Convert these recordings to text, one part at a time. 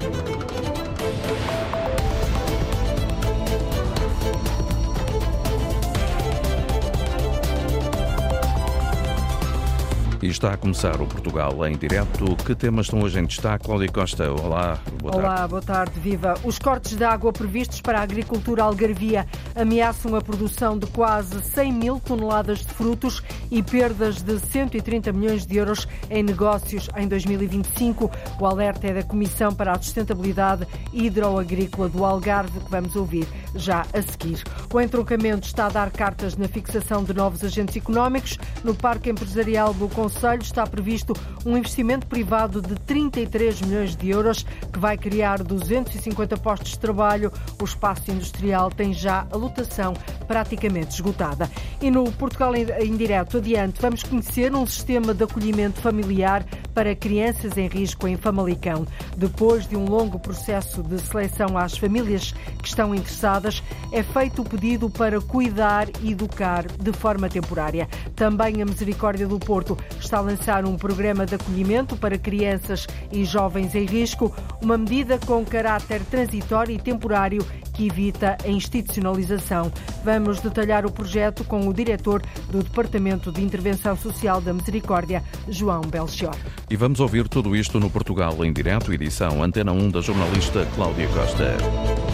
Thank you. E está a começar o Portugal em direto. Que temas estão hoje em destaque? Cláudia Costa, olá, boa tarde. Olá, boa tarde, viva. Os cortes de água previstos para a agricultura algarvia ameaçam a produção de quase 100 mil toneladas de frutos e perdas de 130 milhões de euros em negócios em 2025. O alerta é da Comissão para a Sustentabilidade Hidroagrícola do Algarve, que vamos ouvir já a seguir. O entroncamento está a dar cartas na fixação de novos agentes económicos. No Parque Empresarial do Conselho está previsto um investimento privado de 33 milhões de euros que vai criar 250 postos de trabalho. O espaço industrial tem já a lotação praticamente esgotada. E no Portugal em direto, adiante, vamos conhecer um sistema de acolhimento familiar para crianças em risco em Famalicão. Depois de um longo processo de seleção às famílias que estão interessadas, é feito o pedido para cuidar e educar de forma temporária. Também a Misericórdia do Porto está a lançar um programa de acolhimento para crianças e jovens em risco, uma medida com caráter transitório e temporário que evita a institucionalização. Vamos detalhar o projeto com o diretor do Departamento de Intervenção Social da Misericórdia, João Belchior. E vamos ouvir tudo isto no Portugal em direto, edição Antena 1 da jornalista Cláudia Costa.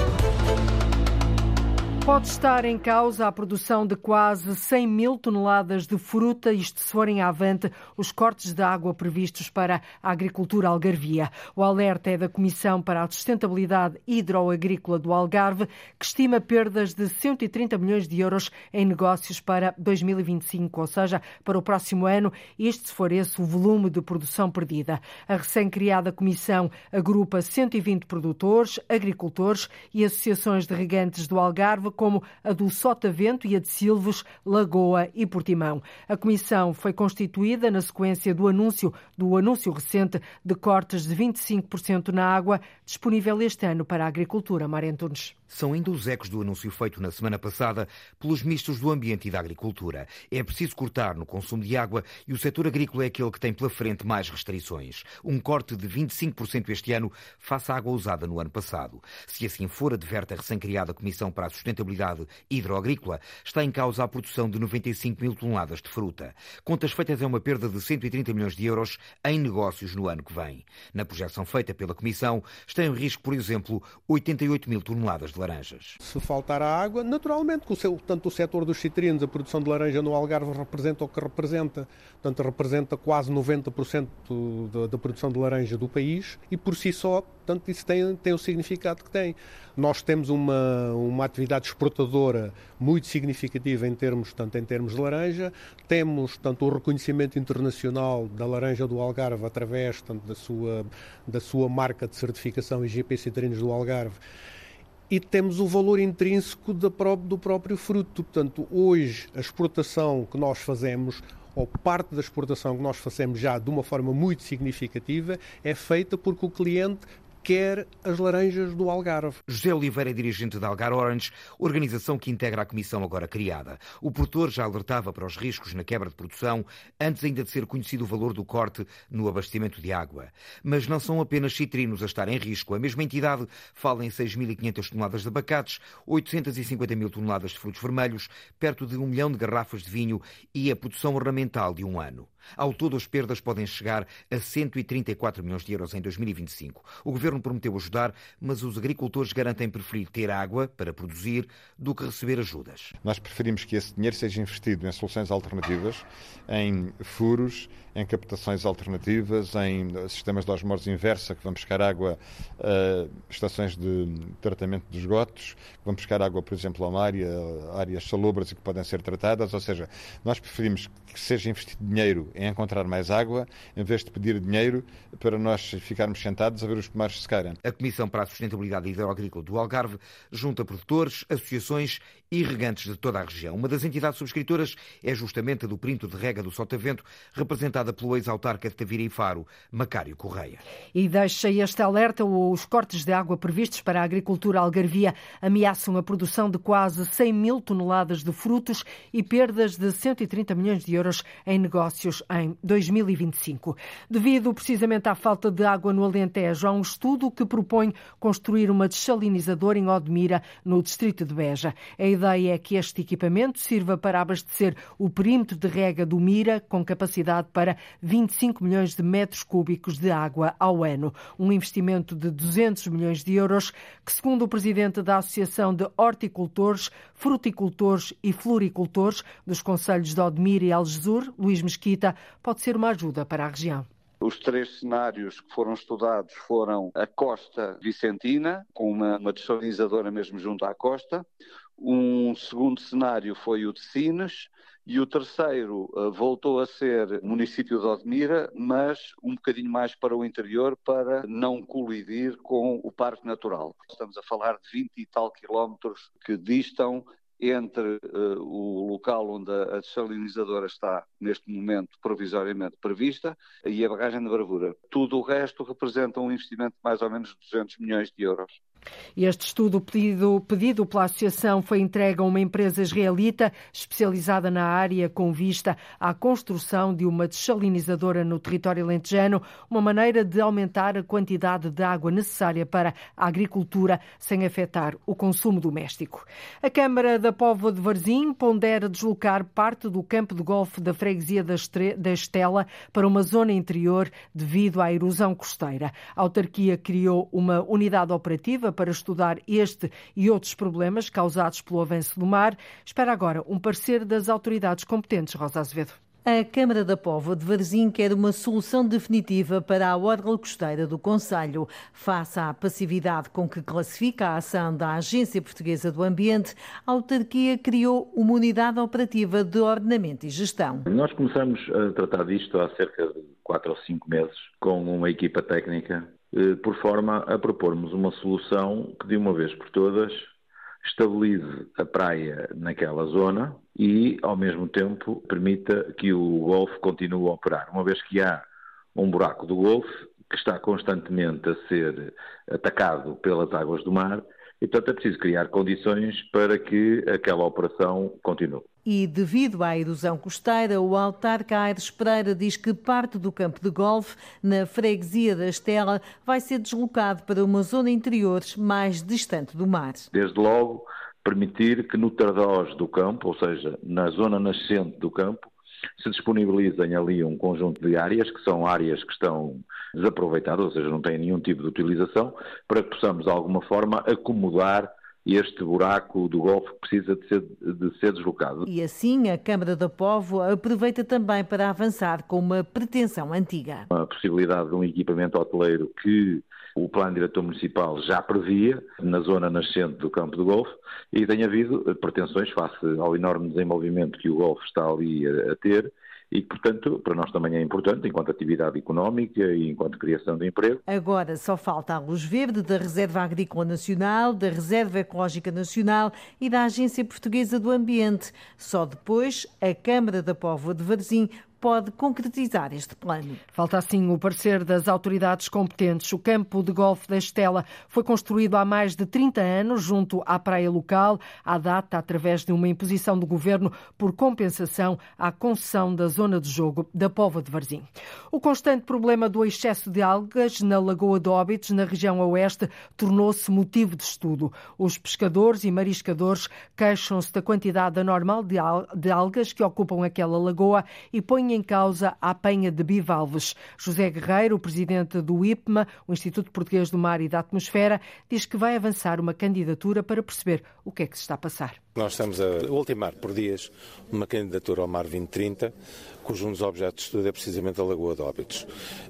Pode estar em causa a produção de quase 100 mil toneladas de fruta, isto se forem avante os cortes de água previstos para a agricultura algarvia. O alerta é da Comissão para a Sustentabilidade Hidroagrícola do Algarve, que estima perdas de 130 milhões de euros em negócios para 2025, ou seja, para o próximo ano, isto se for esse o volume de produção perdida. A recém-criada Comissão agrupa 120 produtores, agricultores e associações de regantes do Algarve como a do Sotavento e a de Silvos, Lagoa e Portimão. A comissão foi constituída na sequência do anúncio do anúncio recente de cortes de 25% na água disponível este ano para a agricultura. Marentunes são ainda os ecos do anúncio feito na semana passada pelos ministros do Ambiente e da Agricultura. É preciso cortar no consumo de água e o setor agrícola é aquele que tem pela frente mais restrições. Um corte de 25% este ano face à água usada no ano passado. Se assim for, adverte a recém-criada Comissão para a Sustentabilidade Hidroagrícola, está em causa a produção de 95 mil toneladas de fruta. Contas feitas é uma perda de 130 milhões de euros em negócios no ano que vem. Na projeção feita pela Comissão, está em risco, por exemplo, 88 mil toneladas de laranjas. Se faltar a água, naturalmente, tanto o setor dos citrinos, a produção de laranja no Algarve representa o que representa, portanto representa quase 90% da, da produção de laranja do país e por si só, portanto, isso tem, tem o significado que tem. Nós temos uma, uma atividade exportadora muito significativa em termos, tanto em termos de laranja, temos tanto o reconhecimento internacional da laranja do Algarve através tanto da sua da sua marca de certificação IGP Citrinos do Algarve e temos o valor intrínseco do próprio fruto. Portanto, hoje a exportação que nós fazemos ou parte da exportação que nós fazemos já de uma forma muito significativa é feita porque o cliente quer as laranjas do Algarve. José Oliveira é dirigente da Algar Orange, organização que integra a comissão agora criada. O produtor já alertava para os riscos na quebra de produção antes ainda de ser conhecido o valor do corte no abastecimento de água. Mas não são apenas citrinos a estar em risco. A mesma entidade fala em 6.500 toneladas de abacates, 850 mil toneladas de frutos vermelhos, perto de um milhão de garrafas de vinho e a produção ornamental de um ano. Ao todo, as perdas podem chegar a 134 milhões de euros em 2025. O governo prometeu ajudar, mas os agricultores garantem preferir ter água para produzir do que receber ajudas. Nós preferimos que esse dinheiro seja investido em soluções alternativas, em furos, em captações alternativas, em sistemas de osmose inversa, que vão buscar água a estações de tratamento de esgotos, que vão buscar água, por exemplo, a uma área, áreas salobras e que podem ser tratadas. Ou seja, nós preferimos que seja investido dinheiro em encontrar mais água, em vez de pedir dinheiro para nós ficarmos sentados a ver os pomares secarem. A Comissão para a Sustentabilidade Hidroagrícola do Algarve junta produtores, associações e regantes de toda a região. Uma das entidades subscritoras é justamente a do Printo de Rega do Sotavento, representada apresentada pelo ex-autarca de Tavira e Faro, Macário Correia. E deixa este alerta os cortes de água previstos para a agricultura algarvia ameaçam a produção de quase 100 mil toneladas de frutos e perdas de 130 milhões de euros em negócios em 2025. Devido precisamente à falta de água no Alentejo, há um estudo que propõe construir uma desalinizadora em Odmira, no distrito de Beja. A ideia é que este equipamento sirva para abastecer o perímetro de rega do Mira, com capacidade para 25 milhões de metros cúbicos de água ao ano. Um investimento de 200 milhões de euros, que, segundo o presidente da Associação de Horticultores, Fruticultores e Floricultores dos Conselhos de Odmira e Algesur, Luís Mesquita, pode ser uma ajuda para a região. Os três cenários que foram estudados foram a costa vicentina, com uma, uma mesmo junto à costa. Um segundo cenário foi o de Sines, e o terceiro uh, voltou a ser o município de Odmira, mas um bocadinho mais para o interior para não colidir com o Parque Natural. Estamos a falar de 20 e tal quilómetros que distam entre uh, o local onde a, a desalinizadora está neste momento provisoriamente prevista e a barragem de Bravura. Tudo o resto representa um investimento de mais ou menos 200 milhões de euros. Este estudo pedido, pedido pela Associação foi entregue a uma empresa israelita especializada na área com vista à construção de uma desalinizadora no território lentejano, uma maneira de aumentar a quantidade de água necessária para a agricultura sem afetar o consumo doméstico. A Câmara da Póvoa de Varzim pondera deslocar parte do campo de golfe da freguesia da Estela para uma zona interior devido à erosão costeira. A autarquia criou uma unidade operativa para estudar este e outros problemas causados pelo avanço do mar. Espera agora um parecer das autoridades competentes, Rosa Azevedo. A Câmara da Póvoa de Varzim quer uma solução definitiva para a orla costeira do Conselho. Face à passividade com que classifica a ação da Agência Portuguesa do Ambiente, a autarquia criou uma unidade operativa de ordenamento e gestão. Nós começamos a tratar disto há cerca de quatro ou cinco meses com uma equipa técnica por forma a propormos uma solução que de uma vez por todas estabilize a praia naquela zona e, ao mesmo tempo, permita que o Golfo continue a operar. Uma vez que há um buraco do Golfo que está constantemente a ser atacado pelas águas do mar, e, portanto, é preciso criar condições para que aquela operação continue. E, devido à erosão costeira, o autarca Aires Pereira diz que parte do campo de golfe, na freguesia da Estela, vai ser deslocado para uma zona interior mais distante do mar. Desde logo, permitir que no tardós do campo, ou seja, na zona nascente do campo, se disponibilizem ali um conjunto de áreas, que são áreas que estão desaproveitadas, ou seja, não têm nenhum tipo de utilização, para que possamos, de alguma forma, acomodar este buraco do Golfo que precisa de ser, de ser, deslocado. E assim a Câmara da Povo aproveita também para avançar com uma pretensão antiga. A possibilidade de um equipamento hoteleiro que o Plano Diretor Municipal já previa na zona nascente do Campo do Golfo e tem havido pretensões face ao enorme desenvolvimento que o Golfo está ali a, ter e portanto, para nós também é importante enquanto atividade económica e enquanto criação de emprego. Agora só falta a luz verde da Reserva Agrícola Nacional, da Reserva Ecológica Nacional e da Agência Portuguesa do Ambiente. Só depois a Câmara da Póvoa de Varzim pode concretizar este plano. Falta assim o parecer das autoridades competentes. O campo de golfe da Estela foi construído há mais de 30 anos junto à praia local, à data através de uma imposição do governo por compensação à concessão da zona de jogo da Pova de Varzim. O constante problema do excesso de algas na Lagoa de Óbidos, na região oeste, tornou-se motivo de estudo. Os pescadores e mariscadores queixam-se da quantidade anormal de algas que ocupam aquela lagoa e põem em causa a apanha de bivalves. José Guerreiro, o presidente do IPMA, o Instituto Português do Mar e da Atmosfera, diz que vai avançar uma candidatura para perceber o que é que se está a passar. Nós estamos a ultimar por dias uma candidatura ao Mar 2030, cujo um dos objetos de estudo é precisamente a Lagoa de Óbidos.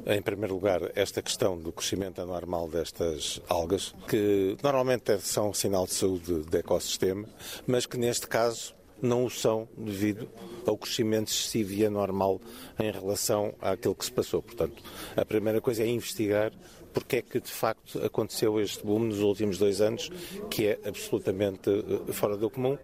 Em primeiro lugar, esta questão do crescimento anormal destas algas, que normalmente são sinal de saúde do ecossistema, mas que neste caso não o são devido ao crescimento excessivo e anormal em relação àquilo que se passou. Portanto, a primeira coisa é investigar porque é que de facto aconteceu este boom nos últimos dois anos, que é absolutamente eh, fora do comum.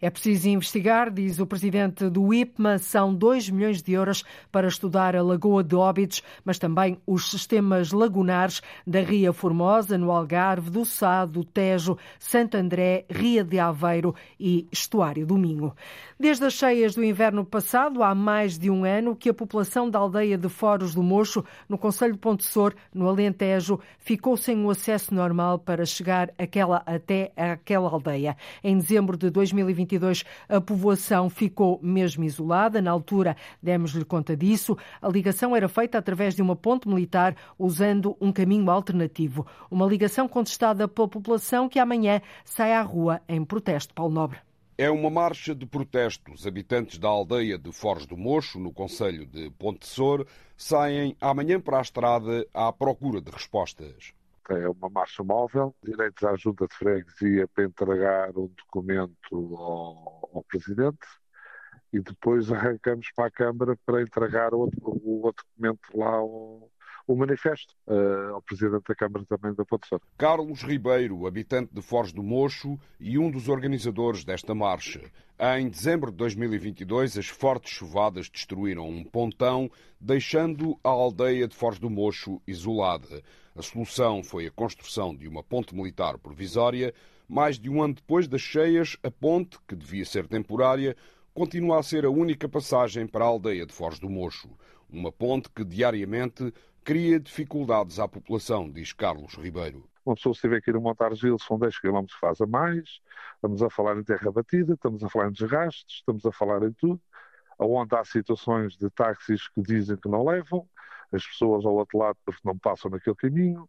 É preciso investigar, diz o presidente do IPMA, são 2 milhões de euros para estudar a Lagoa de Óbidos, mas também os sistemas lagunares da Ria Formosa, no Algarve, do Sá, do Tejo, Santo André, Ria de Aveiro e Estuário do Minho. Desde as cheias do inverno passado, há mais de um ano, que a população da aldeia de Foros do Mocho, no Conselho de Pontessor, no Alentejo, ficou sem o acesso normal para chegar àquela, até àquela aldeia. Em dezembro de 2022, a povoação ficou mesmo isolada. Na altura, demos-lhe conta disso. A ligação era feita através de uma ponte militar, usando um caminho alternativo. Uma ligação contestada pela população que amanhã sai à rua em protesto. Paulo Nobre. É uma marcha de protesto. Os habitantes da aldeia de Foz do Mocho, no Conselho de Pontessor, saem amanhã para a estrada à procura de respostas. É uma marcha móvel, direitos à junta de freguesia para entregar um documento ao, ao Presidente e depois arrancamos para a Câmara para entregar o outro, o outro documento lá ao, o manifesto uh, ao Presidente da Câmara também da Ponte Santa. Carlos Ribeiro, habitante de Foz do Mocho e um dos organizadores desta marcha. Em dezembro de 2022, as fortes chuvadas destruíram um pontão, deixando a aldeia de Foz do Mocho isolada. A solução foi a construção de uma ponte militar provisória. Mais de um ano depois das cheias, a ponte, que devia ser temporária, continua a ser a única passagem para a aldeia de Foz do Mocho. Uma ponte que diariamente cria dificuldades à população, diz Carlos Ribeiro. Uma pessoa se tiver que ir a montar Gil, são 10 km faz a mais, estamos a falar em terra batida, estamos a falar em desgastes, estamos a falar em tudo, onde há situações de táxis que dizem que não levam, as pessoas ao outro lado não passam naquele caminho,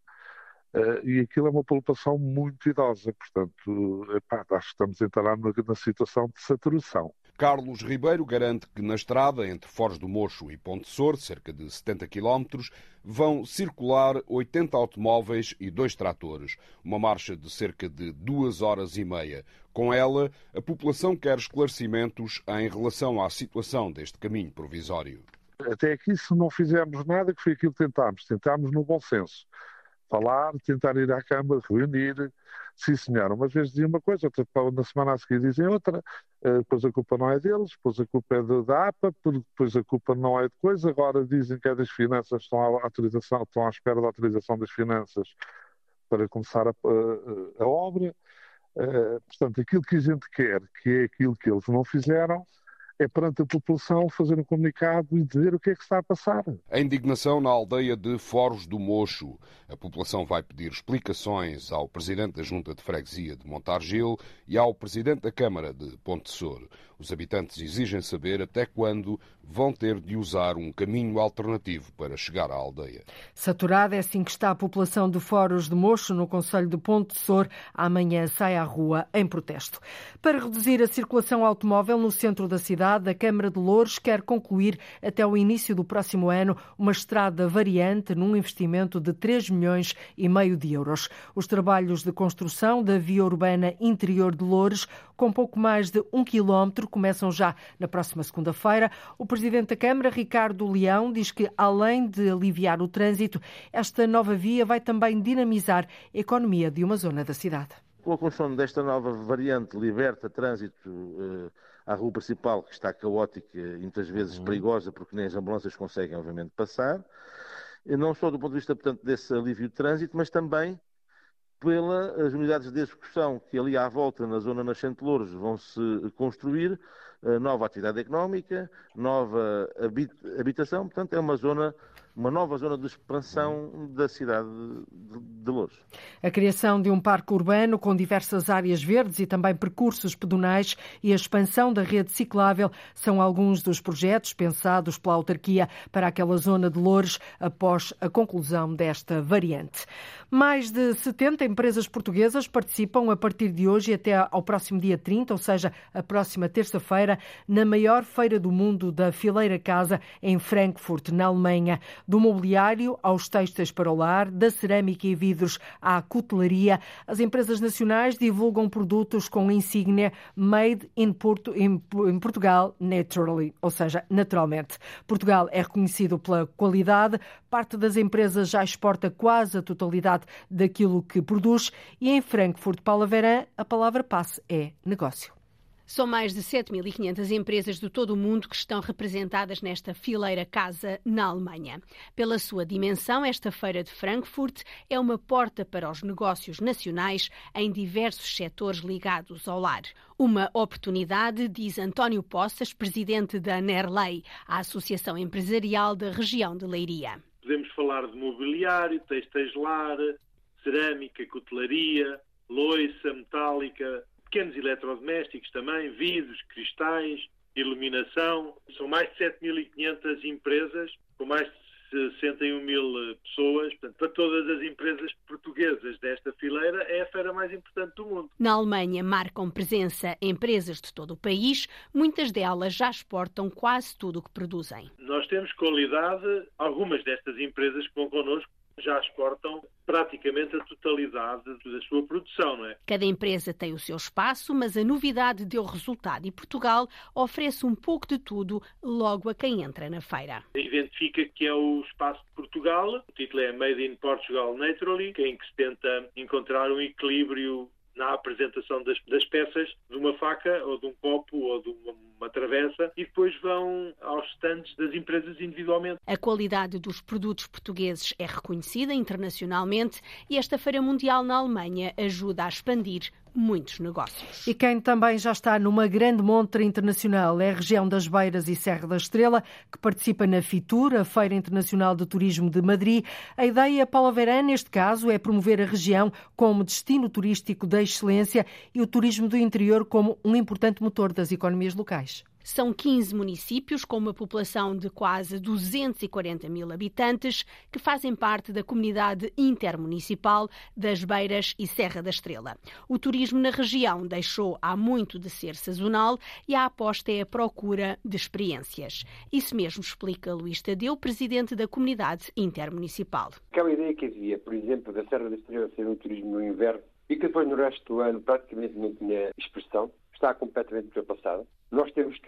Uh, e aquilo é uma população muito idosa, portanto, epá, acho que estamos a entrar na, na situação de saturação. Carlos Ribeiro garante que na estrada entre Foz do Mocho e Ponte Sor, cerca de 70 km, vão circular 80 automóveis e dois tratores, uma marcha de cerca de duas horas e meia. Com ela, a população quer esclarecimentos em relação à situação deste caminho provisório. Até aqui, se não fizermos nada, que foi aquilo que tentámos, tentámos no bom senso. Falar, tentar ir à Câmara, reunir, sim senhor, umas vezes dizia uma coisa, outra, na semana a seguir dizem outra, eh, depois a culpa não é deles, depois a culpa é da APA, depois a culpa não é de coisa, agora dizem que é das finanças, estão à, autorização, estão à espera da autorização das finanças para começar a, a, a obra. Uh, portanto, aquilo que a gente quer, que é aquilo que eles não fizeram, é perante a população fazer um comunicado e dizer o que é que está a passar. A indignação na aldeia de Foros do Mocho. A população vai pedir explicações ao Presidente da Junta de Freguesia de Montargil e ao Presidente da Câmara de Ponte Sor. Os habitantes exigem saber até quando vão ter de usar um caminho alternativo para chegar à aldeia. Saturada é assim que está a população de Foros de Mocho, no Conselho de Ponte Sor. Amanhã sai à rua em protesto. Para reduzir a circulação automóvel no centro da cidade, a Câmara de Louros quer concluir até o início do próximo ano uma estrada variante num investimento de 3 milhões e meio de euros. Os trabalhos de construção da via urbana interior de Louros, com pouco mais de um quilómetro, começam já na próxima segunda-feira. O Presidente da Câmara, Ricardo Leão, diz que, além de aliviar o trânsito, esta nova via vai também dinamizar a economia de uma zona da cidade. Com a construção desta nova variante, liberta trânsito uh, à rua principal, que está caótica e muitas vezes uhum. perigosa, porque nem as ambulâncias conseguem, obviamente, passar. E não só do ponto de vista, portanto, desse alívio de trânsito, mas também pelas unidades de execução que ali à volta, na zona nascente de Louros, vão se construir, eh, nova atividade económica, nova habitação, portanto é uma zona uma nova zona de expansão da cidade de Louros. A criação de um parque urbano com diversas áreas verdes e também percursos pedonais e a expansão da rede ciclável são alguns dos projetos pensados pela autarquia para aquela zona de Louros após a conclusão desta variante. Mais de 70 empresas portuguesas participam a partir de hoje até ao próximo dia 30, ou seja, a próxima terça-feira, na maior feira do mundo da Fileira Casa em Frankfurt, na Alemanha do mobiliário aos textos para o lar, da cerâmica e vidros à cutelaria. As empresas nacionais divulgam produtos com insígnia Made in, Porto, in, in Portugal Naturally, ou seja, naturalmente. Portugal é reconhecido pela qualidade, parte das empresas já exporta quase a totalidade daquilo que produz e em Frankfurt, Paula Verã, a palavra passe é negócio. São mais de 7.500 empresas de todo o mundo que estão representadas nesta fileira casa na Alemanha. Pela sua dimensão, esta feira de Frankfurt é uma porta para os negócios nacionais em diversos setores ligados ao lar. Uma oportunidade, diz António Poças, presidente da NERLEI, a Associação Empresarial da região de Leiria. Podemos falar de mobiliário, textos lar, cerâmica, cutelaria, loiça metálica, pequenos eletrodomésticos também, vidros, cristais, iluminação. São mais de 7.500 empresas, com mais de 61 mil pessoas. Portanto, para todas as empresas portuguesas desta fileira, é a feira mais importante do mundo. Na Alemanha marcam presença empresas de todo o país. Muitas delas já exportam quase tudo o que produzem. Nós temos qualidade. Algumas destas empresas que vão connosco já exportam praticamente a totalidade da sua produção, não é? Cada empresa tem o seu espaço, mas a novidade deu resultado e Portugal oferece um pouco de tudo logo a quem entra na feira. Identifica que é o espaço de Portugal, o título é Made in Portugal Naturally, em que se tenta encontrar um equilíbrio na apresentação das, das, peças de uma faca ou de um copo ou de uma, uma travessa e depois vão aos stands das empresas individualmente. A qualidade dos produtos portugueses é reconhecida internacionalmente e esta Feira Mundial na Alemanha ajuda a expandir muitos negócios. E quem também já está numa grande montra internacional é a região das Beiras e Serra da Estrela, que participa na FITUR, a Feira Internacional de Turismo de Madrid. A ideia, Paula Verã, neste caso, é promover a região como destino turístico de excelência e o turismo do interior como um importante motor das economias locais. São 15 municípios com uma população de quase 240 mil habitantes que fazem parte da comunidade intermunicipal das Beiras e Serra da Estrela. O turismo na região deixou há muito de ser sazonal e a aposta é a procura de experiências. Isso mesmo explica Luís Tadeu, presidente da comunidade intermunicipal. Aquela ideia que havia, por exemplo, da Serra da Estrela ser um turismo no inverno e que depois no resto do ano praticamente não tinha expressão, está completamente ultrapassada.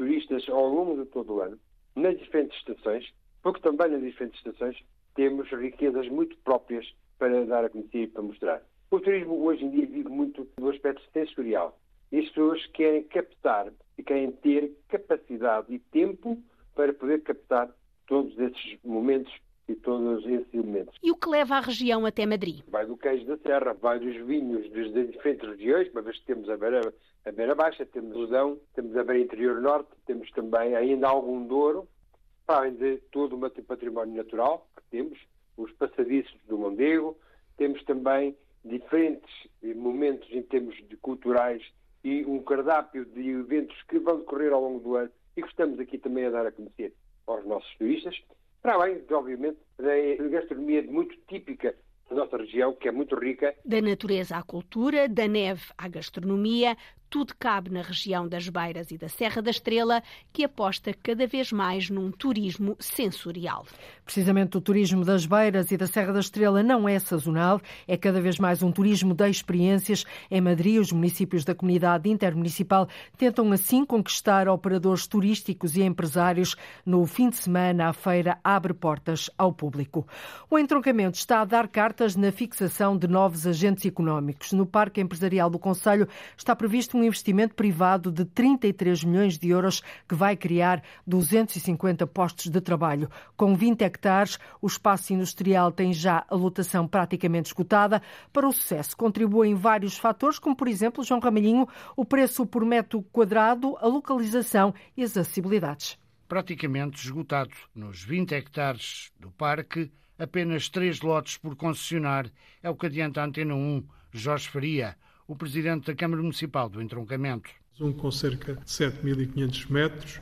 Turistas ao longo de todo o ano, nas diferentes estações, porque também nas diferentes estações temos riquezas muito próprias para dar a conhecer e para mostrar. O turismo hoje em dia vive muito do aspecto sensorial. E as pessoas querem captar e querem ter capacidade e tempo para poder captar todos esses momentos e todos esses elementos. E o que leva a região até Madrid? Vai do queijo da serra, vai dos vinhos das diferentes regiões, uma vez que temos a beira, a beira baixa, temos o Dão, temos a beira interior norte, temos também ainda algum Douro, para além de todo o património natural que temos, os passadiços do Mondego, temos também diferentes momentos em termos de culturais e um cardápio de eventos que vão decorrer ao longo do ano e que estamos aqui também a dar a conhecer aos nossos turistas. Para além, obviamente, da gastronomia muito típica da nossa região, que é muito rica. Da natureza à cultura, da neve à gastronomia, tudo cabe na região das Beiras e da Serra da Estrela, que aposta cada vez mais num turismo sensorial. Precisamente o turismo das Beiras e da Serra da Estrela não é sazonal, é cada vez mais um turismo de experiências. Em Madrid, os municípios da comunidade intermunicipal tentam assim conquistar operadores turísticos e empresários. No fim de semana, a feira abre portas ao público. O entroncamento está a dar cartas na fixação de novos agentes económicos. No Parque Empresarial do Conselho está previsto um investimento privado de 33 milhões de euros que vai criar 250 postos de trabalho. Com 20 hectares, o espaço industrial tem já a lotação praticamente esgotada. Para o sucesso contribuem vários fatores, como por exemplo, João Ramalhinho, o preço por metro quadrado, a localização e as acessibilidades. Praticamente esgotado. Nos 20 hectares do parque, apenas três lotes por concessionar. É o que adianta a Antena 1, Jorge Faria o presidente da Câmara Municipal do Entroncamento. Um com cerca de 7.500 metros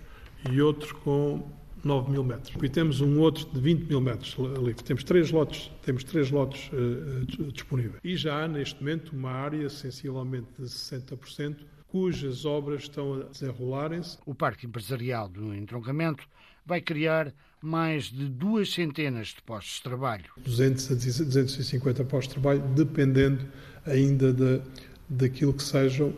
e outro com 9 mil metros. E temos um outro de 20 mil metros ali. Temos três lotes, temos três lotes uh, disponíveis. E já há neste momento uma área sensivelmente de 60% cujas obras estão a desenrolarem-se. O Parque Empresarial do Entroncamento vai criar mais de duas centenas de postos de trabalho. 200 a 250 postos de trabalho, dependendo ainda da, daquilo que sejam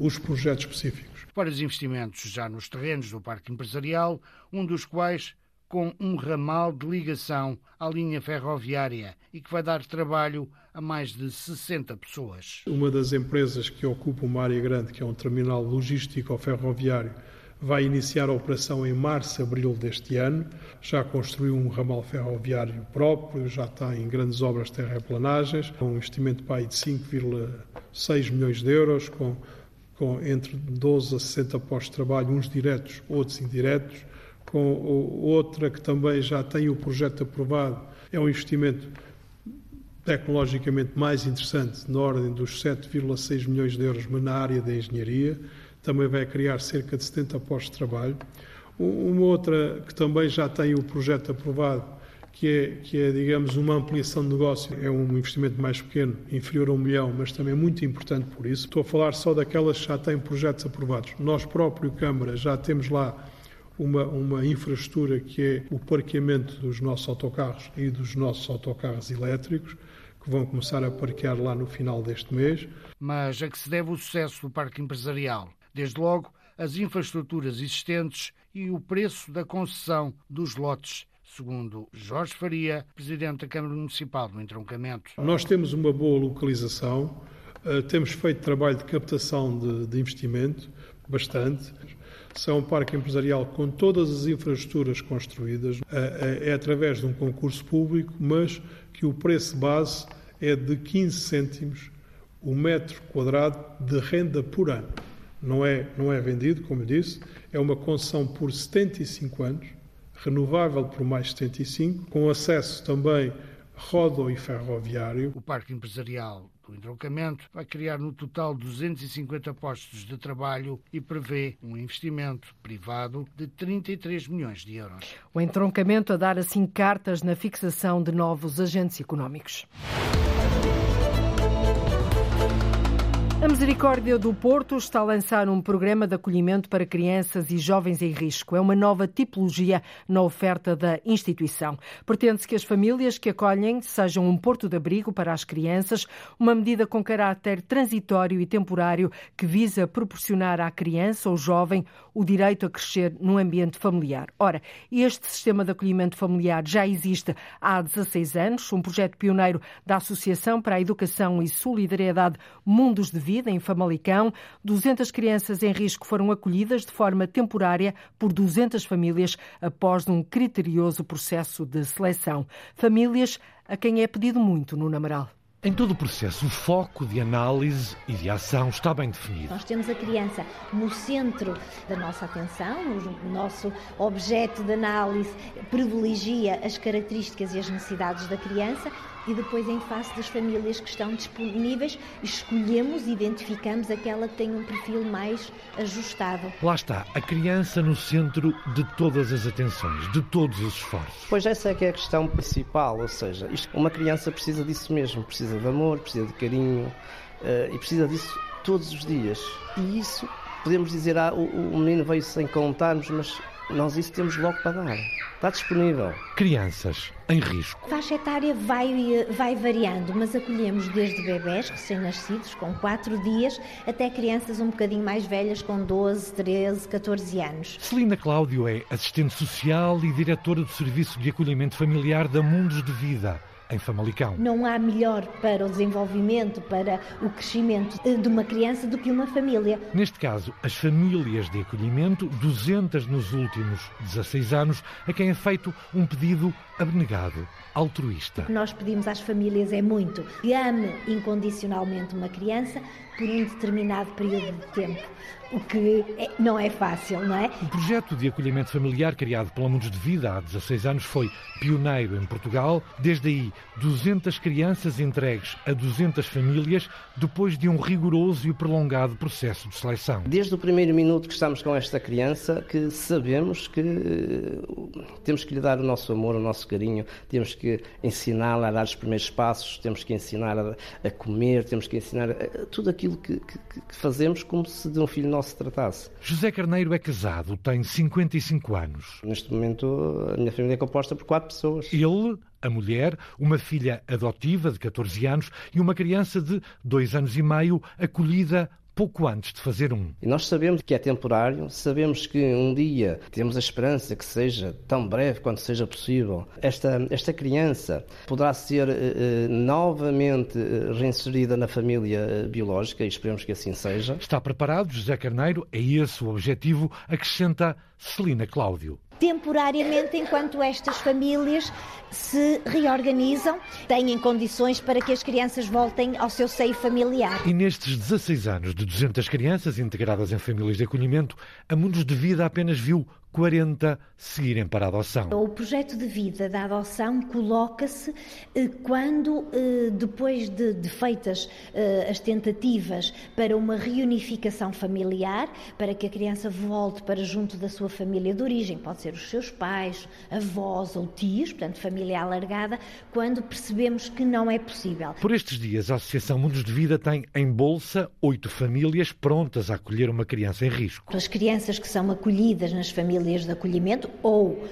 os projetos específicos. Para os investimentos já nos terrenos do Parque Empresarial, um dos quais com um ramal de ligação à linha ferroviária e que vai dar trabalho a mais de 60 pessoas. Uma das empresas que ocupa uma área grande, que é um terminal logístico ferroviário, vai iniciar a operação em março, abril deste ano. Já construiu um ramal ferroviário próprio, já está em grandes obras de terraplanagens, com um investimento de 5,6 milhões de euros, com, com entre 12 a 60 postos de trabalho, uns diretos, outros indiretos. Com outra que também já tem o projeto aprovado, é um investimento tecnologicamente mais interessante, na ordem dos 7,6 milhões de euros, mas na área da engenharia. Também vai criar cerca de 70 postos de trabalho. Uma outra que também já tem o projeto aprovado, que é, que é, digamos, uma ampliação de negócio, é um investimento mais pequeno, inferior a um milhão, mas também muito importante por isso. Estou a falar só daquelas que já têm projetos aprovados. Nós próprio, Câmara, já temos lá uma, uma infraestrutura que é o parqueamento dos nossos autocarros e dos nossos autocarros elétricos, que vão começar a parquear lá no final deste mês. Mas a que se deve o sucesso do parque empresarial? Desde logo, as infraestruturas existentes e o preço da concessão dos lotes segundo Jorge Faria, presidente da Câmara Municipal do Entroncamento. Nós temos uma boa localização, eh, temos feito trabalho de captação de, de investimento, bastante. São um parque empresarial com todas as infraestruturas construídas, eh, eh, é através de um concurso público, mas que o preço base é de 15 cêntimos o metro quadrado de renda por ano. Não é, não é vendido, como eu disse, é uma concessão por 75 anos, renovável por mais 75, com acesso também rodo e ferroviário. O Parque Empresarial do Entroncamento vai criar no total 250 postos de trabalho e prevê um investimento privado de 33 milhões de euros. O entroncamento a dar assim cartas na fixação de novos agentes económicos. A Misericórdia do Porto está a lançar um programa de acolhimento para crianças e jovens em risco. É uma nova tipologia na oferta da instituição. Pretende-se que as famílias que acolhem sejam um porto de abrigo para as crianças, uma medida com caráter transitório e temporário que visa proporcionar à criança ou jovem o direito a crescer num ambiente familiar. Ora, este sistema de acolhimento familiar já existe há 16 anos, um projeto pioneiro da Associação para a Educação e Solidariedade Mundos de Vida, em Famalicão. 200 crianças em risco foram acolhidas de forma temporária por 200 famílias após um criterioso processo de seleção. Famílias a quem é pedido muito no Namaral. Em todo o processo, o foco de análise e de ação está bem definido. Nós temos a criança no centro da nossa atenção, o nosso objeto de análise privilegia as características e as necessidades da criança e depois, em face das famílias que estão disponíveis, escolhemos, identificamos aquela que tem um perfil mais ajustado. Lá está, a criança no centro de todas as atenções, de todos os esforços. Pois essa é que é a questão principal, ou seja, isto, uma criança precisa disso mesmo, precisa de amor, precisa de carinho uh, e precisa disso todos os dias. E isso, podemos dizer, ah, o, o menino veio sem contarmos, mas nós isso temos logo para dar. Está disponível. Crianças em risco. A faixa etária vai, vai variando, mas acolhemos desde bebés recém-nascidos, com 4 dias, até crianças um bocadinho mais velhas, com 12, 13, 14 anos. Celina Cláudio é assistente social e diretora do Serviço de Acolhimento Familiar da Mundos de Vida em Famalicão. Não há melhor para o desenvolvimento, para o crescimento de uma criança do que uma família. Neste caso, as famílias de acolhimento, 200 nos últimos 16 anos, a quem é feito um pedido abnegado, altruísta. O que nós pedimos às famílias é muito. Que ame incondicionalmente uma criança por um determinado período de tempo o que é, não é fácil, não é? O projeto de acolhimento familiar criado pela Mundos de Vida há 16 anos foi pioneiro em Portugal. Desde aí, 200 crianças entregues a 200 famílias depois de um rigoroso e prolongado processo de seleção. Desde o primeiro minuto que estamos com esta criança, que sabemos que eh, temos que lhe dar o nosso amor, o nosso carinho, temos que ensiná-la a dar os primeiros passos, temos que ensinar a, a comer, temos que ensinar a, tudo aquilo que, que, que fazemos como se de um filho nosso se tratasse. José Carneiro é casado, tem 55 anos. Neste momento, a minha família é composta por quatro pessoas. Ele, a mulher, uma filha adotiva de 14 anos e uma criança de dois anos e meio, acolhida pouco antes de fazer um. E nós sabemos que é temporário, sabemos que um dia temos a esperança que seja tão breve quanto seja possível. Esta, esta criança poderá ser eh, novamente reinserida na família biológica e esperemos que assim seja. Está preparado, José Carneiro? É esse o objetivo, acrescenta Celina Cláudio temporariamente enquanto estas famílias se reorganizam, têm condições para que as crianças voltem ao seu seio familiar. E nestes 16 anos de 200 crianças integradas em famílias de acolhimento, a Mundos de Vida apenas viu 40 seguirem para a adoção. O projeto de vida da adoção coloca-se eh, quando, eh, depois de, de feitas eh, as tentativas para uma reunificação familiar, para que a criança volte para junto da sua família de origem, pode ser os seus pais, avós ou tios, portanto, família alargada, quando percebemos que não é possível. Por estes dias, a Associação Mundos de Vida tem em bolsa oito famílias prontas a acolher uma criança em risco. As crianças que são acolhidas nas famílias famílias de acolhimento ou uh,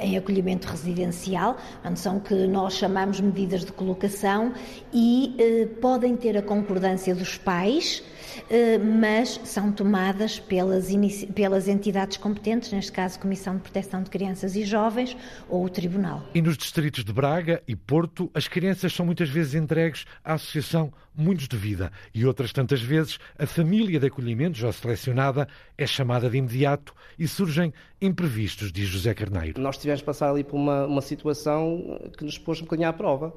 em acolhimento residencial, são que nós chamamos medidas de colocação e uh, podem ter a concordância dos pais eh, mas são tomadas pelas, pelas entidades competentes, neste caso Comissão de Proteção de Crianças e Jovens ou o Tribunal. E nos distritos de Braga e Porto, as crianças são muitas vezes entregues à Associação Muitos de Vida e outras tantas vezes a família de acolhimento já selecionada é chamada de imediato e surgem imprevistos, diz José Carneiro. Nós tivemos de passar ali por uma, uma situação que nos pôs um bocadinho à prova,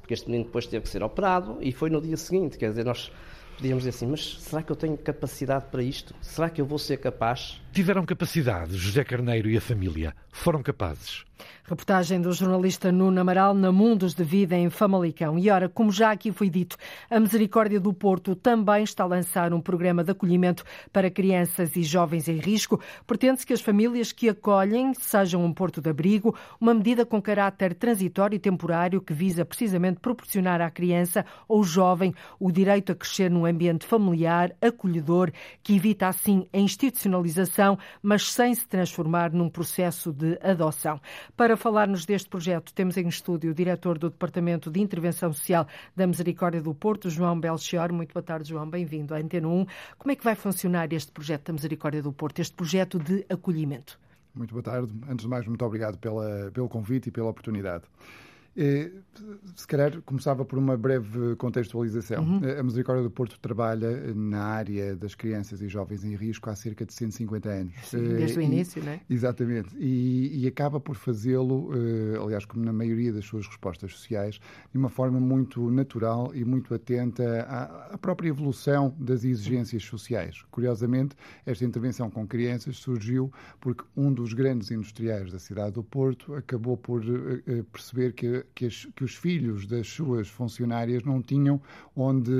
porque este menino depois teve que ser operado e foi no dia seguinte, quer dizer, nós podíamos dizer assim, mas será que eu tenho capacidade para isto? Será que eu vou ser capaz? Tiveram capacidade, José Carneiro e a família. Foram capazes. Reportagem do jornalista Nuno Amaral na Mundos de Vida em Famalicão. E ora, como já aqui foi dito, a Misericórdia do Porto também está a lançar um programa de acolhimento para crianças e jovens em risco. Pretende-se que as famílias que acolhem sejam um porto de abrigo, uma medida com caráter transitório e temporário que visa precisamente proporcionar à criança ou jovem o direito a crescer num ambiente familiar, acolhedor, que evita assim a institucionalização, mas sem se transformar num processo de adoção. Para falar-nos deste projeto, temos em estúdio o diretor do Departamento de Intervenção Social da Misericórdia do Porto, João Belchior. Muito boa tarde, João. Bem-vindo à Antena 1. Como é que vai funcionar este projeto da Misericórdia do Porto, este projeto de acolhimento? Muito boa tarde. Antes de mais, muito obrigado pela, pelo convite e pela oportunidade. Eh, se calhar começava por uma breve contextualização. Uhum. A Misericórdia do Porto trabalha na área das crianças e jovens em risco há cerca de 150 anos. Sim, desde e, o início, não é? Exatamente. E, e acaba por fazê-lo, eh, aliás, como na maioria das suas respostas sociais, de uma forma muito natural e muito atenta à, à própria evolução das exigências sociais. Curiosamente, esta intervenção com crianças surgiu porque um dos grandes industriais da cidade do Porto acabou por perceber que que, as, que, os filhos das suas funcionárias não tinham onde,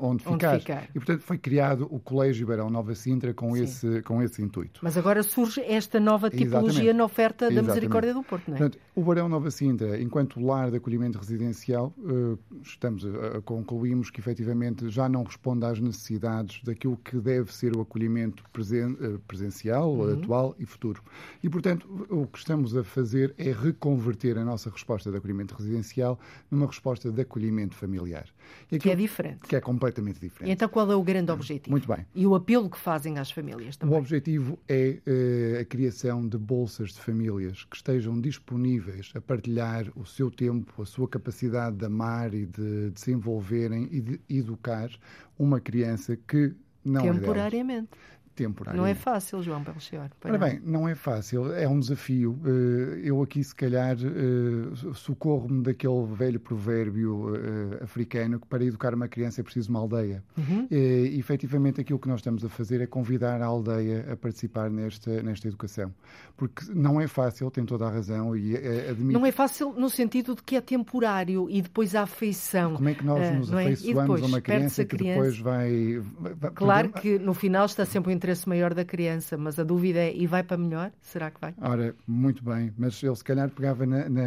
onde, ficar. onde ficar. E, portanto, foi criado o Colégio Barão Nova Sintra com, esse, com esse intuito. Mas agora surge esta nova tipologia Exatamente. na oferta da Exatamente. Misericórdia do Porto, não é? Portanto, o Barão Nova Sintra, enquanto lar de acolhimento residencial, eh, estamos a, concluímos que, efetivamente, já não responde às necessidades daquilo que deve ser o acolhimento presen, eh, presencial, uhum. atual e futuro. E, portanto, o que estamos a fazer é reconverter a nossa resposta de acolhimento residencial numa resposta de acolhimento familiar. E que é diferente. Que é completamente diferente. E então qual é o grande objetivo? Muito bem. E o apelo que fazem às famílias também? O objetivo é uh, a criação de bolsas de famílias que estejam disponíveis a partilhar o seu tempo, a sua capacidade de amar e de, de se envolverem e de educar uma criança que não é Temporariamente. É temporário. Não é fácil, João Belchior. Ora bem, não é fácil, é um desafio. Eh, eu aqui, se calhar, eh, socorro-me daquele velho provérbio eh, africano que para educar uma criança é preciso uma aldeia. Uhum. E, efetivamente, aquilo que nós estamos a fazer é convidar a aldeia a participar nesta, nesta educação. Porque não é fácil, tem toda a razão e admito... Não é fácil no sentido de que é temporário e depois a afeição. Como é que nós nos uh, afeiçoamos é? a uma criança, que criança. depois vai... vai claro que no final está sempre o interesse maior da criança, mas a dúvida é, e vai para melhor? Será que vai? Ora, muito bem, mas ele se calhar pegava na... na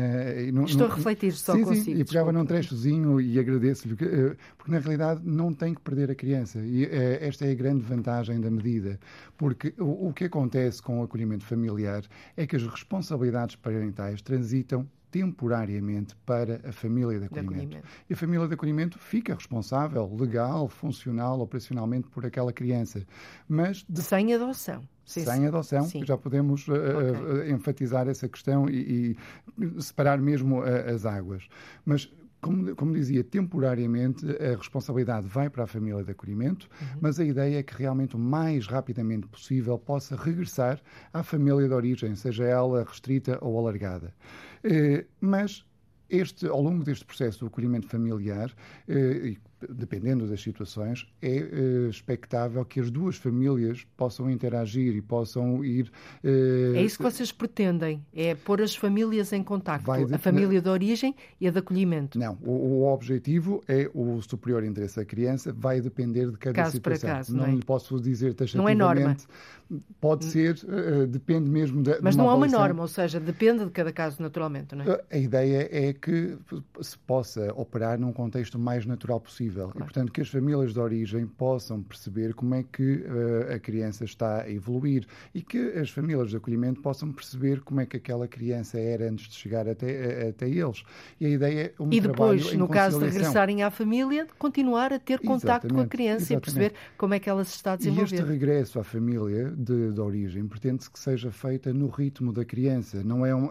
no, Estou no, a refletir só sim, consigo. Sim, e pegava num trechozinho e agradeço-lhe, eh, porque na realidade não tem que perder a criança. E eh, esta é a grande vantagem da medida, porque o, o que acontece com o acolhimento familiar é que as responsabilidades parentais transitam temporariamente para a família de acolhimento. de acolhimento. E a família de acolhimento fica responsável, legal, funcional, operacionalmente por aquela criança. Mas de... Sem adoção. Sim, sem adoção, sim. já podemos uh, okay. uh, enfatizar essa questão e, e separar mesmo uh, as águas. Mas como, como, dizia, temporariamente a responsabilidade vai para a família de acolhimento, uhum. mas a ideia é que realmente o mais rapidamente possível possa regressar à família de origem, seja ela restrita ou alargada. Eh, mas este, ao longo deste processo do acolhimento familiar, eh, dependendo das situações, é uh, expectável que as duas famílias possam interagir e possam ir. Uh, é isso que vocês pretendem? É pôr as famílias em contacto, de... a família de origem e a de acolhimento? Não, o, o, objetivo é o superior interesse da criança, vai depender de cada caso situação. Para caso, não, não é? lhe posso dizer taxativamente. Não é norma. Pode ser, uh, depende mesmo da. Mas não há uma norma, ou seja, depende de cada caso naturalmente, não é? A ideia é que se possa operar num contexto mais natural possível possível. Claro. E, portanto, que as famílias de origem possam perceber como é que uh, a criança está a evoluir e que as famílias de acolhimento possam perceber como é que aquela criança era antes de chegar até, até eles. E a ideia é um E depois, no caso de regressarem à família, continuar a ter contacto com a criança exatamente. e perceber como é que ela se está a desenvolver. E este regresso à família de, de origem pretende-se que seja feita no ritmo da criança. Não é, um, uh,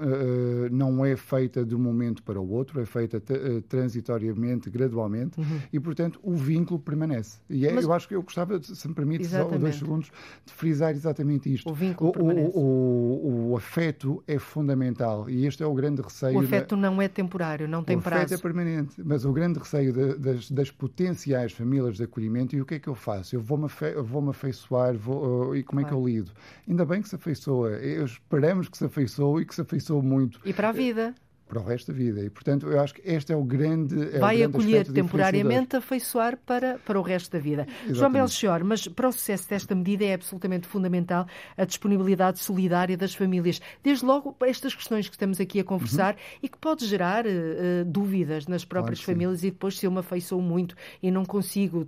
não é feita de um momento para o outro, é feita transitoriamente, gradualmente. Uhum. E, portanto, o vínculo permanece. E é, Mas... eu acho que eu gostava, se me permite, só dois segundos, de frisar exatamente isto. O vínculo o, permanece. O, o, o, afeto é fundamental e este é o grande receio. O afeto da... não é temporário, não tem prazo. O afeto é permanente, mas o grande receio de, das, das, potenciais famílias de acolhimento e o que é que eu faço? Eu vou-me afe... vou afeiçoar vou... e como é que eu lido? Ainda bem que se afeiçoa, eu esperamos que se afeiçoe e que se afeiçoe muito. E para a vida para o resto da vida. E, portanto, eu acho que este é o grande. É Vai o grande acolher temporariamente, afeiçoar para, para o resto da vida. Exatamente. João Belchior, mas para o sucesso desta medida é absolutamente fundamental a disponibilidade solidária das famílias. Desde logo, para estas questões que estamos aqui a conversar uhum. e que pode gerar uh, dúvidas nas próprias claro famílias sim. e depois se eu me afeiçoo muito e não consigo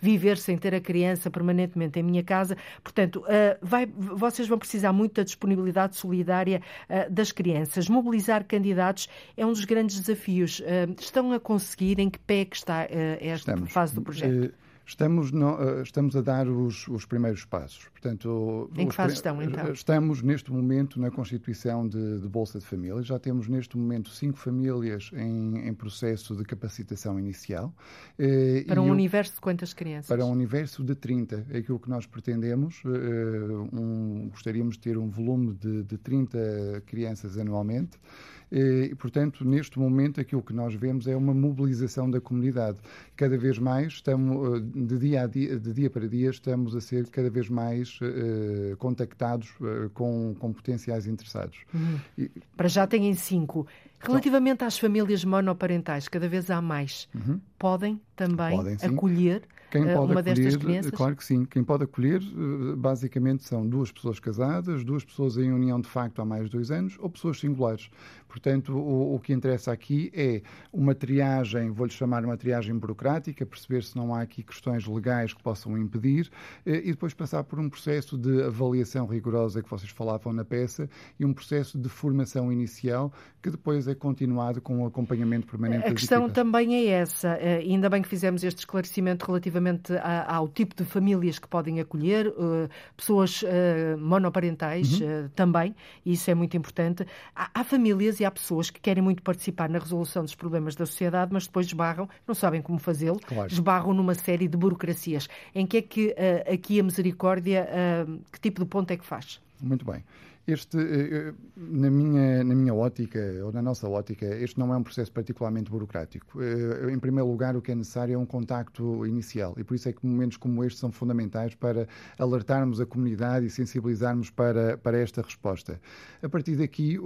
viver sem ter a criança permanentemente em minha casa. Portanto, uh, vai, vocês vão precisar muito da disponibilidade solidária uh, das crianças. Mobilizar candidatos é um dos grandes desafios. Eh, estão a conseguir? Em que pé é que está eh, esta Estamos. fase do projeto? Eh, estamos, no, estamos a dar os, os, primeiros passos. Portanto, em que fase estão, então? Estamos, neste momento, na constituição de, de Bolsa de Famílias. Já temos, neste momento, cinco famílias em, em processo de capacitação inicial. Para um universo de quantas crianças? Para um universo de 30. É aquilo que nós pretendemos. Um, gostaríamos de ter um volume de, de 30 crianças anualmente. E, portanto, neste momento, aquilo que nós vemos é uma mobilização da comunidade. Cada vez mais, estamos, eh, de dia, a dia, de dia para dia, estamos a ser cada vez mais uh, contactados uh, com, com potenciais interessados. Uhum. E... Para já têm cinco. Relativamente às famílias monoparentais, cada vez há mais. Uhum. Podem também Podem, acolher quem pode uma acolher? Claro que sim. Quem pode acolher, basicamente, são duas pessoas casadas, duas pessoas em união de facto há mais de dois anos ou pessoas singulares. Portanto, o, o que interessa aqui é uma triagem, vou-lhe chamar uma triagem burocrática, perceber se não há aqui questões legais que possam impedir eh, e depois passar por um processo de avaliação rigorosa que vocês falavam na peça e um processo de formação inicial que depois é continuado com o acompanhamento permanente. A questão também é essa. Eh, ainda bem que fizemos este esclarecimento relativamente ao tipo de famílias que podem acolher, eh, pessoas monoparentais uhum. também, e isso é muito importante. Há famílias há pessoas que querem muito participar na resolução dos problemas da sociedade, mas depois esbarram, não sabem como fazê-lo, claro. esbarram numa série de burocracias. Em que é que uh, aqui a misericórdia, uh, que tipo de ponto é que faz? Muito bem. Este, eh, eh, na minha, na minha ótica, ou na nossa ótica, este não é um processo particularmente burocrático. Eh, em primeiro lugar, o que é necessário é um contacto inicial e por isso é que momentos como este são fundamentais para alertarmos a comunidade e sensibilizarmos para, para esta resposta. A partir daqui,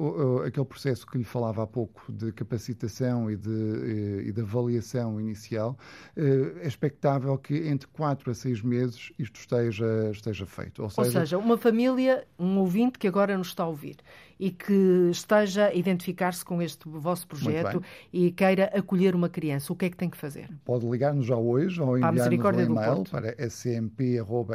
aquele processo que lhe falava há pouco de capacitação e de, e de avaliação inicial, é expectável que entre 4 a 6 meses isto esteja, esteja feito. Ou seja, ou seja uma família, um ouvinte que agora agora nos está a ouvir e que esteja a identificar-se com este vosso projeto e queira acolher uma criança, o que é que tem que fazer? Pode ligar-nos já hoje ou enviar-nos um e-mail para smp.smp.pt.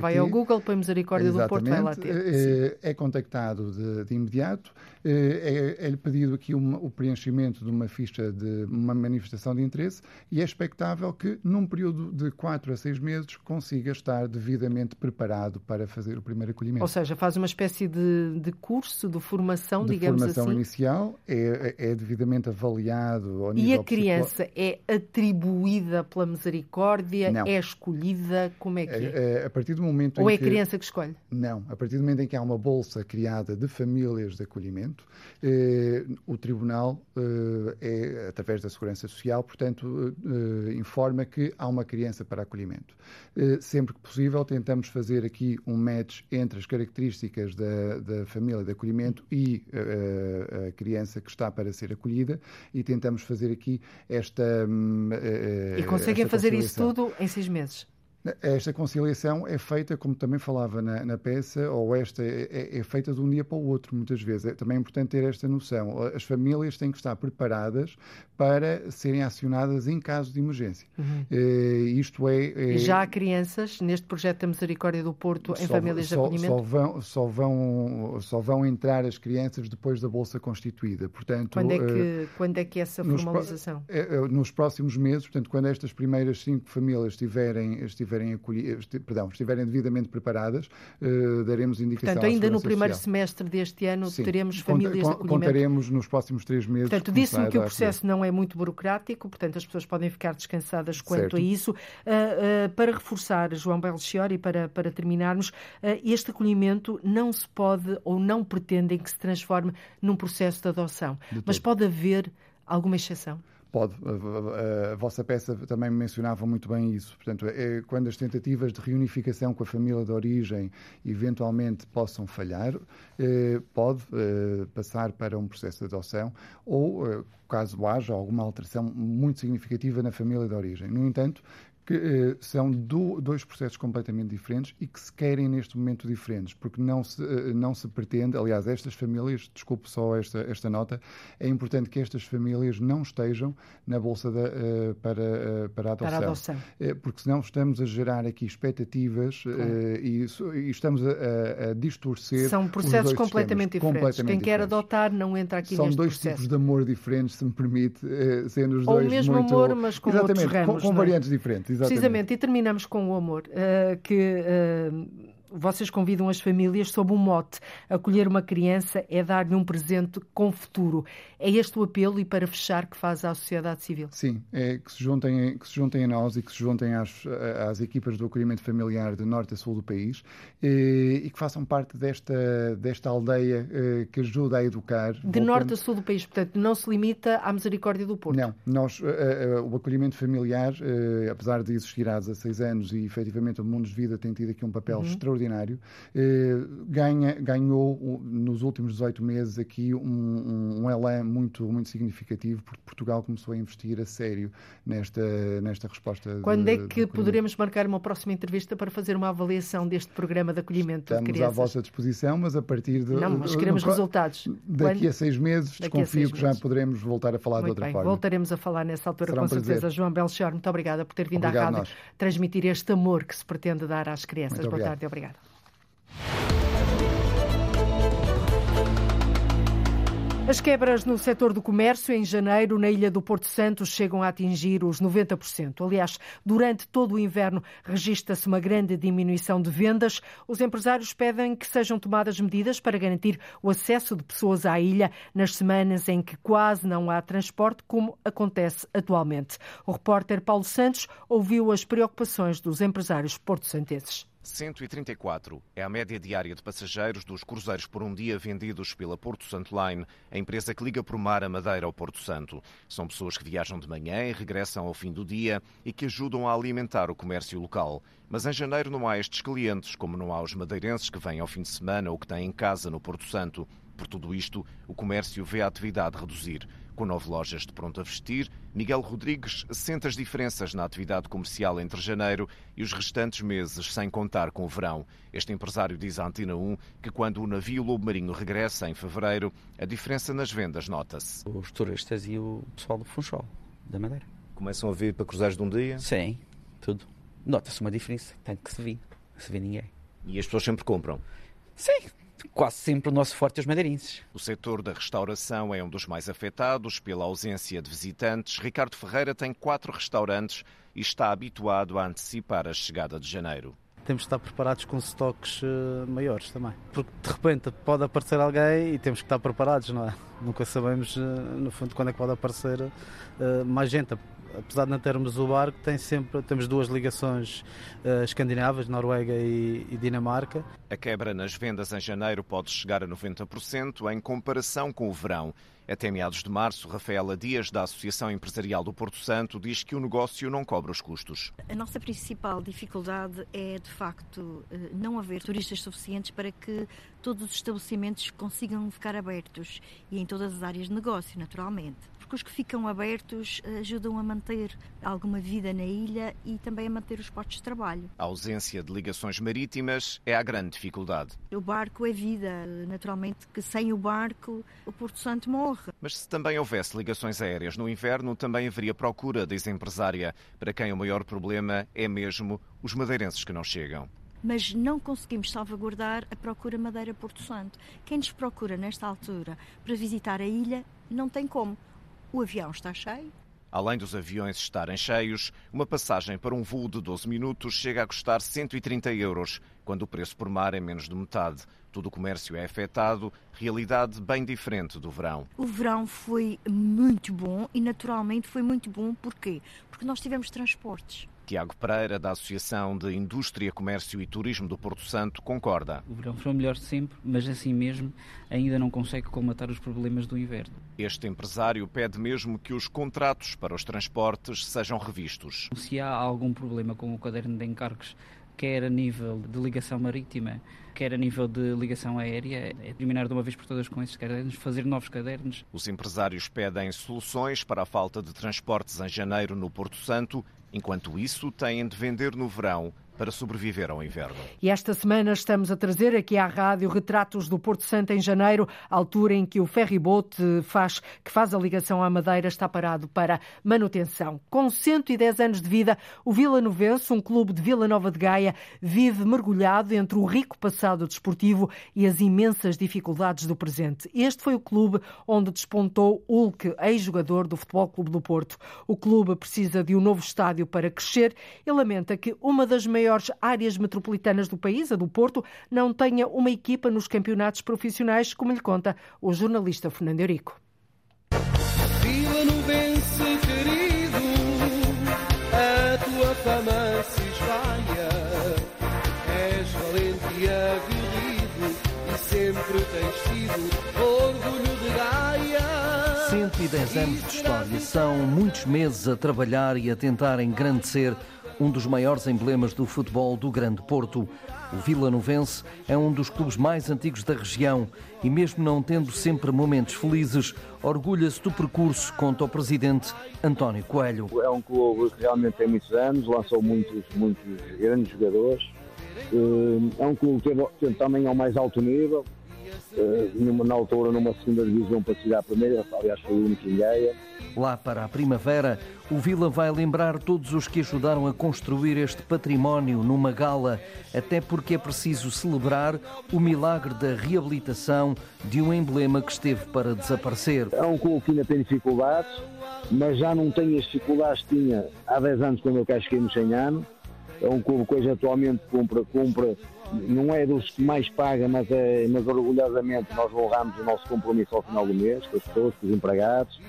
Vai ao Google, põe Misericórdia Exatamente. do Porto, vai lá ter. É, é contactado de, de imediato, é, é-lhe pedido aqui uma, o preenchimento de uma ficha de uma manifestação de interesse e é expectável que num período de 4 a 6 meses consiga estar devidamente preparado para fazer o primeiro acolhimento. Ou seja, faz uma espécie de, de curso de formação, de digamos formação assim. inicial, é, é devidamente avaliado ao E nível a criança é atribuída pela misericórdia? Não. É escolhida? Como é que é? é? A partir do momento Ou em é a que... criança que escolhe? Não. A partir do momento em que há uma bolsa criada de famílias de acolhimento, eh, o Tribunal, eh, é, através da Segurança Social, portanto, eh, informa que há uma criança para acolhimento. sempre que possível, tentamos fazer aqui um match entre as características da, da família de acolhimento e a criança que está para ser acolhida e tentamos fazer aqui esta. e conseguem esta fazer isso tudo em seis meses? Esta conciliação é feita, como também falava na, na peça, ou esta é, é, feita de um dia para o outro, muitas vezes. É também importante ter esta noção. As famílias têm que estar preparadas para serem acionadas em caso de emergência. Uhum. isto é, é, Já há crianças neste projeto da Misericórdia do Porto em só, famílias só, de acolhimento? Só vão, só, vão, só vão entrar as crianças depois da Bolsa constituída. Portanto, quando, é que, quando é que essa formalização? Nos, nos próximos meses, portanto, quando estas primeiras cinco famílias estiverem, estiverem, acolhi, perdão, estiverem devidamente preparadas, uh, daremos indicação Portanto, ainda no primeiro social. semestre deste ano Sim. teremos famílias de acolhimento? Contaremos nos próximos três meses. Portanto, disse-me que o processo não é muito burocrático, portanto as pessoas podem ficar descansadas quanto certo. a isso. Uh, uh, para reforçar, João Belchior, e para, para terminarmos, este acolhimento não se pode ou não pretendem que se transforme num processo de adoção, de mas pode haver alguma exceção? Pode. A, vossa peça também mencionava muito bem isso. Portanto, é quando as tentativas de reunificação com a família de origem eventualmente possam falhar, eh, pode eh, passar para um processo de adoção ou, eh, caso haja alguma alteração muito significativa na família de origem. No entanto, que eh, são do, dois processos completamente diferentes e que se querem neste momento diferentes, porque não se, eh, não se pretende, aliás, estas famílias, desculpe só esta, esta nota, é importante que estas famílias não estejam na Bolsa da, uh, para, para a adoção. Para a adoção. Porque senão estamos a gerar aqui expectativas claro. e, e, estamos a, a, distorcer. São processos completamente diferentes. Completamente Quem diferentes. quer adotar não entra aqui São neste dois processo. tipos de amor diferentes, se me permite, sendo os Ou dois o mesmo muito... amor, mas com Exatamente, outros ramos. com, com é? variantes diferentes. Precisamente, e terminamos com o amor, uh, que uh, vocês convidam as famílias sob um mote. Acolher uma criança é dar-lhe um presente com futuro. É este o apelo e para fechar que faz à sociedade civil? Sim, é que se juntem, que se juntem a nós e que se juntem às, às equipas do acolhimento familiar de norte a sul do país e, e que façam parte desta, desta aldeia eh, que ajuda a educar. De voltando... norte a sul do país, portanto, não se limita à misericórdia do Porto? Não, nós, uh, o acolhimento familiar, apesar de existir há 16 anos e efetivamente o Mundo de Vida tem tido aqui um papel uhum. extraordinário extraordinário, eh, ganha, ganhou nos últimos 18 meses aqui um, um elan muito, muito significativo, porque Portugal começou a investir a sério nesta, nesta resposta. Quando de, é que poderemos marcar uma próxima entrevista para fazer uma avaliação deste programa de acolhimento Estamos de crianças? à vossa disposição, mas a partir de. Não, mas queremos no, resultados. Daqui Quando... a seis meses, daqui desconfio seis que já meses. poderemos voltar a falar muito de outra bem. forma. Voltaremos a falar nessa altura, Será com um certeza. João Belchior, muito obrigada por ter vindo Obrigado à rádio transmitir este amor que se pretende dar às crianças. Boa tarde, obrigada. As quebras no setor do comércio em janeiro na ilha do Porto Santo chegam a atingir os 90%. Aliás, durante todo o inverno registra-se uma grande diminuição de vendas. Os empresários pedem que sejam tomadas medidas para garantir o acesso de pessoas à ilha nas semanas em que quase não há transporte, como acontece atualmente. O repórter Paulo Santos ouviu as preocupações dos empresários porto-santeses. 134 é a média diária de passageiros dos cruzeiros por um dia vendidos pela Porto Santo Line, a empresa que liga por mar a Madeira ao Porto Santo. São pessoas que viajam de manhã e regressam ao fim do dia e que ajudam a alimentar o comércio local. Mas em janeiro não há estes clientes, como não há os madeirenses que vêm ao fim de semana ou que têm casa no Porto Santo. Por tudo isto, o comércio vê a atividade reduzir. Com nove lojas de pronto a vestir, Miguel Rodrigues sente as diferenças na atividade comercial entre janeiro e os restantes meses, sem contar com o verão. Este empresário diz à Antena 1 que quando o navio Lobo Marinho regressa em fevereiro, a diferença nas vendas nota-se. Os turistas e o pessoal do Funchal, da Madeira. Começam a vir para cruzeiros de um dia? Sim, tudo. Nota-se uma diferença, tanto que se vê. Se vê ninguém. E as pessoas sempre compram? Sim, quase sempre o nosso forte é os madeirenses. O setor da restauração é um dos mais afetados pela ausência de visitantes. Ricardo Ferreira tem quatro restaurantes e está habituado a antecipar a chegada de janeiro. Temos de estar preparados com estoques uh, maiores também. Porque de repente pode aparecer alguém e temos que estar preparados, não é? Nunca sabemos, uh, no fundo, quando é que pode aparecer uh, mais gente apesar de não termos o barco, tem sempre, temos duas ligações uh, escandinavas, Noruega e, e, Dinamarca. A quebra nas vendas em janeiro pode chegar a 90% em comparação com o verão. Até meados de março, Rafaela Dias, da Associação Empresarial do Porto Santo, diz que o negócio não cobra os custos. A nossa principal dificuldade é, de facto, eh, não haver turistas suficientes para que todos os estabelecimentos consigam ficar abertos e em todas as áreas de negócio, naturalmente porque os que ficam abertos eh, ajudam a manter alguma vida na ilha e também a manter os postos de trabalho. A ausência de ligações marítimas é a grande dificuldade. O barco é vida. Naturalmente que sem o barco o Porto Santo morre. Mas se também houvesse ligações aéreas no inverno, também haveria procura, diz a empresária, para quem o maior problema é mesmo os madeirenses que não chegam mas não conseguimos salvaguardar a procura Madeira Porto Santo. Quem nos procura nesta altura para visitar a ilha não tem como. O avião está cheio. Além dos aviões estarem cheios, uma passagem para um voo de 12 minutos chega a custar 130 euros, quando o preço por mar é menos de metade. Todo o comércio é afetado, realidade bem diferente do verão. O verão foi muito bom e, naturalmente, foi muito bom. Porquê? Porque nós tivemos transportes. Tiago Pereira, da Associação de Indústria, Comércio e Turismo do Porto Santo, concorda. O verão foi o melhor de sempre, mas assim mesmo ainda não consegue colmatar os problemas do inverno. Este empresário pede mesmo que os contratos para os transportes sejam revistos. Se há algum problema com o caderno de encargos, quer a nível de ligação marítima, quer a nível de ligação aérea, é terminar de uma vez por todas com esses cadernos, fazer novos cadernos. Os empresários pedem soluções para a falta de transportes em janeiro no Porto Santo Enquanto isso, têm de vender no verão para sobreviver ao inverno. E esta semana estamos a trazer aqui à rádio retratos do Porto Santo em janeiro, altura em que o ferryboat faz, que faz a ligação à Madeira está parado para manutenção. Com 110 anos de vida, o Vila Novense, um clube de Vila Nova de Gaia, vive mergulhado entre o rico passado desportivo e as imensas dificuldades do presente. Este foi o clube onde despontou Hulk, ex-jogador do Futebol Clube do Porto. O clube precisa de um novo estádio para crescer e lamenta que uma das maiores maiores áreas metropolitanas do país, a do Porto, não tenha uma equipa nos campeonatos profissionais, como lhe conta o jornalista Fernando Eurico. Vila Novense, querido, a tua fama se espalha. És valente e aguerrido e sempre tens sido orgulho de Gaia. 110 anos de história são muitos meses a trabalhar e a tentar engrandecer um dos maiores emblemas do futebol do Grande Porto. O Vila Novense é um dos clubes mais antigos da região e, mesmo não tendo sempre momentos felizes, orgulha-se do percurso, conta o presidente António Coelho. É um clube que realmente tem muitos anos, lançou muitos, muitos grandes jogadores. Eh, é um clube que também ao mais alto nível, eh, na altura numa segunda divisão para chegar à primeira, aliás foi o único em Gaia Lá para a primavera, o Vila vai lembrar todos os que ajudaram a construir este património numa gala, até porque é preciso celebrar o milagre da reabilitação de um emblema que esteve para desaparecer. É um clube que ainda tem dificuldades, mas já não tem as dificuldades que tinha há 10 anos quando eu casquei no 100 anos. É um clube que hoje atualmente cumpre, cumpre não é dos que mais paga, mas, é, mas orgulhosamente nós honramos o nosso compromisso ao final do mês, com as pessoas, com os empregados,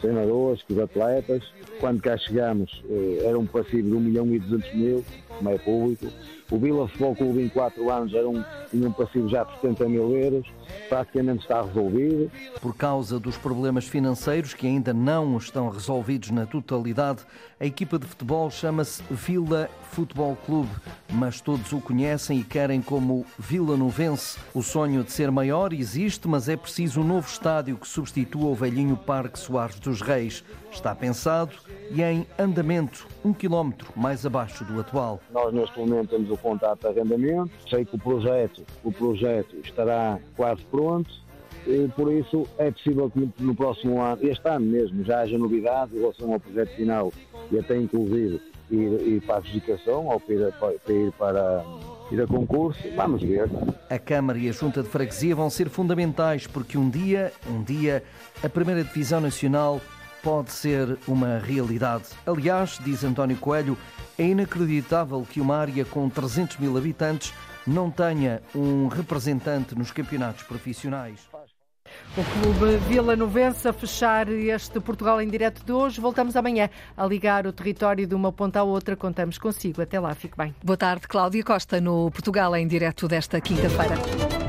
treinadores, com os atletas. Quando cá chegamos eh, era um passivo de 1 milhão e 200 mil como é público. O Vila Futebol Clube em 4 anos era um, tinha um passivo já de 70 mil euros, praticamente está resolvido. Por causa dos problemas financeiros que ainda não estão resolvidos na totalidade, a equipa de futebol chama-se Vila Futebol Clube, mas todos o conhecem e querem como Vila Novense. O sonho de ser maior existe, mas é preciso um novo estádio que substitua o velhinho Parque Soares dos Reis. Está pensado e em andamento, um quilómetro mais abaixo do atual. Nós neste momento temos o contrato de arrendamento, sei que o projeto, o projeto estará quase pronto, e por isso é possível que no próximo ano, este ano mesmo, já haja novidades em relação ao projeto final e até inclusive ir, ir para a adjudicação ou para ir, para, ir para ir a concurso, vamos ver. A Câmara e a Junta de Freguesia vão ser fundamentais porque um dia, um dia, a Primeira Divisão Nacional pode ser uma realidade. Aliás, diz António Coelho, é inacreditável que uma área com 300 mil habitantes não tenha um representante nos campeonatos profissionais. O Clube Vila Novense a fechar este Portugal em direto de hoje. Voltamos amanhã a ligar o território de uma ponta à outra. Contamos consigo. Até lá, fique bem. Boa tarde, Cláudia Costa, no Portugal em direto desta quinta-feira.